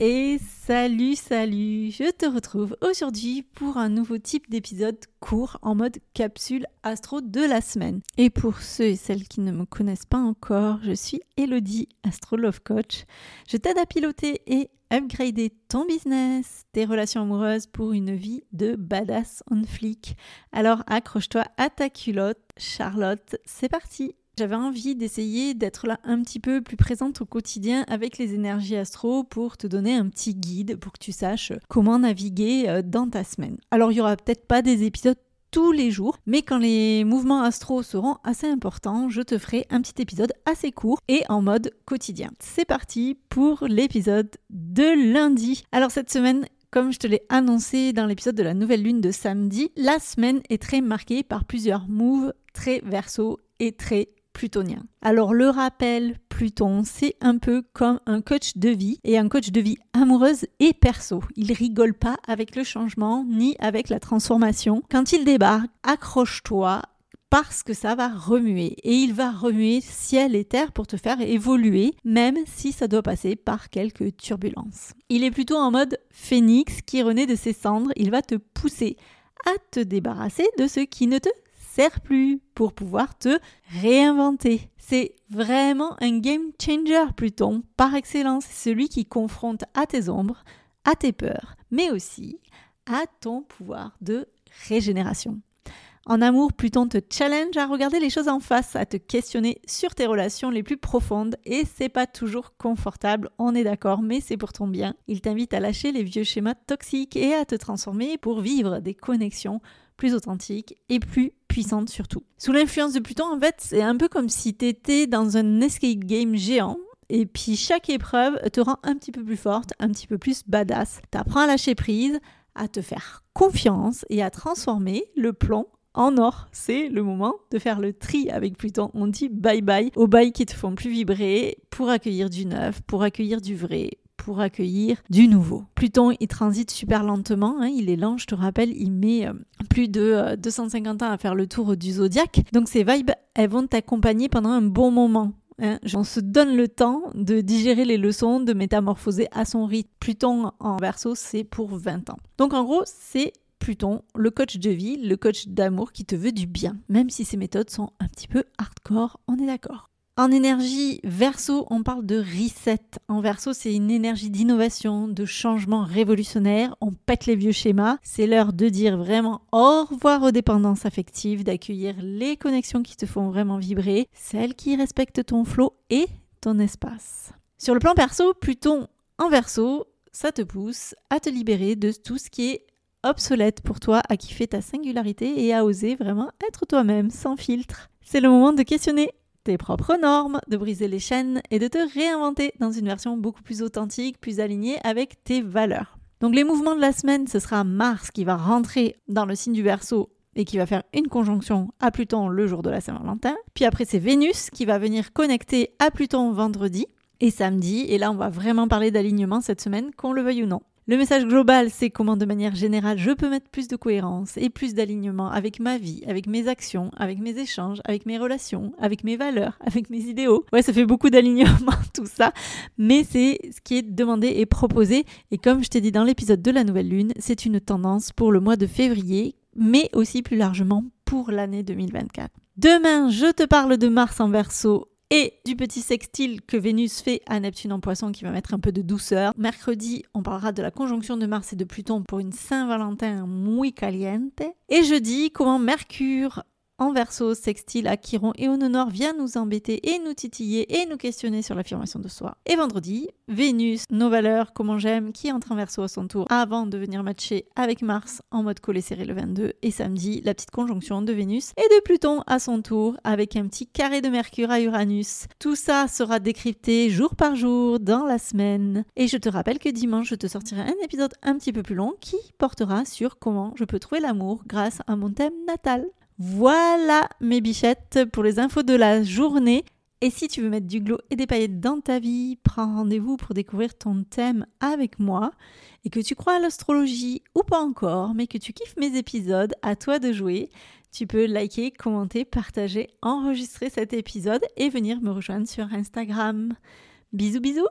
Et salut, salut Je te retrouve aujourd'hui pour un nouveau type d'épisode court en mode capsule astro de la semaine. Et pour ceux et celles qui ne me connaissent pas encore, je suis Elodie, Astro Love Coach. Je t'aide à piloter et upgrader ton business, tes relations amoureuses pour une vie de badass on flic. Alors accroche-toi à ta culotte, Charlotte, c'est parti j'avais envie d'essayer d'être là un petit peu plus présente au quotidien avec les énergies astro pour te donner un petit guide pour que tu saches comment naviguer euh, dans ta semaine. Alors il y aura peut-être pas des épisodes tous les jours, mais quand les mouvements astro seront assez importants, je te ferai un petit épisode assez court et en mode quotidien. C'est parti pour l'épisode de lundi. Alors cette semaine, comme je te l'ai annoncé dans l'épisode de la nouvelle lune de samedi, la semaine est très marquée par plusieurs moves très verso et très Alors le rappel, Pluton, c'est un peu comme un coach de vie et un coach de vie amoureuse et perso. Il rigole pas avec le changement ni avec la transformation. Quand il débarque, accroche-toi parce que ça va remuer et il va remuer ciel et terre pour te faire évoluer même si ça doit passer par quelques turbulences. Il est plutôt en mode phénix qui renaît de ses cendres, il va te pousser à te débarrasser de ce qui ne te plus pour pouvoir te réinventer. C'est vraiment un game changer Pluton par excellence, celui qui confronte à tes ombres, à tes peurs, mais aussi à ton pouvoir de régénération. En amour, Pluton te challenge à regarder les choses en face, à te questionner sur tes relations les plus profondes et c'est pas toujours confortable, on est d'accord, mais c'est pour ton bien. Il t'invite à lâcher les vieux schémas toxiques et à te transformer pour vivre des connexions plus authentiques et plus puissantes surtout. Sous l'influence de Pluton, en fait, c'est un peu comme si tu étais dans un escape game géant et puis chaque épreuve te rend un petit peu plus forte, un petit peu plus badass. T'apprends à lâcher prise, à te faire confiance et à transformer le plomb en or. C'est le moment de faire le tri avec Pluton. On dit bye bye aux bails qui te font plus vibrer pour accueillir du neuf, pour accueillir du vrai, pour accueillir du nouveau. Pluton, il transite super lentement, hein, il est lent, je te rappelle, il met euh, plus de 250 euh, ans à faire le tour du zodiaque. Donc ces vibes, elles vont t'accompagner pendant un bon moment. Hein. On se donne le temps de digérer les leçons, de métamorphoser à son rythme. Pluton en verso, c'est pour 20 ans. Donc en gros, c'est Pluton, le coach de vie, le coach d'amour qui te veut du bien, même si ses méthodes sont un petit peu hardcore, on est d'accord. En énergie verso, on parle de reset. En verso, c'est une énergie d'innovation, de changement révolutionnaire. On pète les vieux schémas. C'est l'heure de dire vraiment au revoir aux dépendances affectives, d'accueillir les connexions qui te font vraiment vibrer, celles qui respectent ton flot et ton espace. Sur le plan perso, Pluton en verso, ça te pousse à te libérer de tout ce qui est obsolète pour toi, à kiffer ta singularité et à oser vraiment être toi-même, sans filtre. C'est le moment de questionner tes propres normes, de briser les chaînes et de te réinventer dans une version beaucoup plus authentique, plus alignée avec tes valeurs. Donc les mouvements de la semaine, ce sera Mars qui va rentrer dans le signe du Verseau et qui va faire une conjonction à Pluton le jour de la Saint-Valentin. Puis après, c'est Vénus qui va venir connecter à Pluton vendredi et samedi. Et là, on va vraiment parler d'alignement cette semaine, qu'on le veuille ou non. Le message global, c'est comment de manière générale, je peux mettre plus de cohérence et plus d'alignement avec ma vie, avec mes actions, avec mes échanges, avec mes relations, avec mes valeurs, avec mes idéaux. Ouais, ça fait beaucoup d'alignement tout ça, mais c'est ce qui est demandé et proposé. Et comme je t'ai dit dans l'épisode de la nouvelle lune, c'est une tendance pour le mois de février, mais aussi plus largement pour l'année 2024. Demain, je te parle de Mars en verso et du petit sextile que Vénus fait à Neptune en poisson qui va mettre un peu de douceur. Mercredi, on parlera de la conjonction de Mars et de Pluton pour une Saint-Valentin muy caliente. Et jeudi, comment Mercure en verso, sextile à Chiron et Honor vient nous embêter et nous titiller et nous questionner sur l'affirmation de soi. Et vendredi, Vénus, nos valeurs, comment j'aime, qui entre en verso à son tour avant de venir matcher avec Mars en mode collé serré le 22. Et samedi, la petite conjonction de Vénus et de Pluton à son tour avec un petit carré de Mercure à Uranus. Tout ça sera décrypté jour par jour dans la semaine. Et je te rappelle que dimanche, je te sortirai un épisode un petit peu plus long qui portera sur comment je peux trouver l'amour grâce à mon thème natal. Voilà mes bichettes pour les infos de la journée. Et si tu veux mettre du glow et des paillettes dans ta vie, prends rendez-vous pour découvrir ton thème avec moi. Et que tu crois à l'astrologie ou pas encore, mais que tu kiffes mes épisodes, à toi de jouer. Tu peux liker, commenter, partager, enregistrer cet épisode et venir me rejoindre sur Instagram. Bisous bisous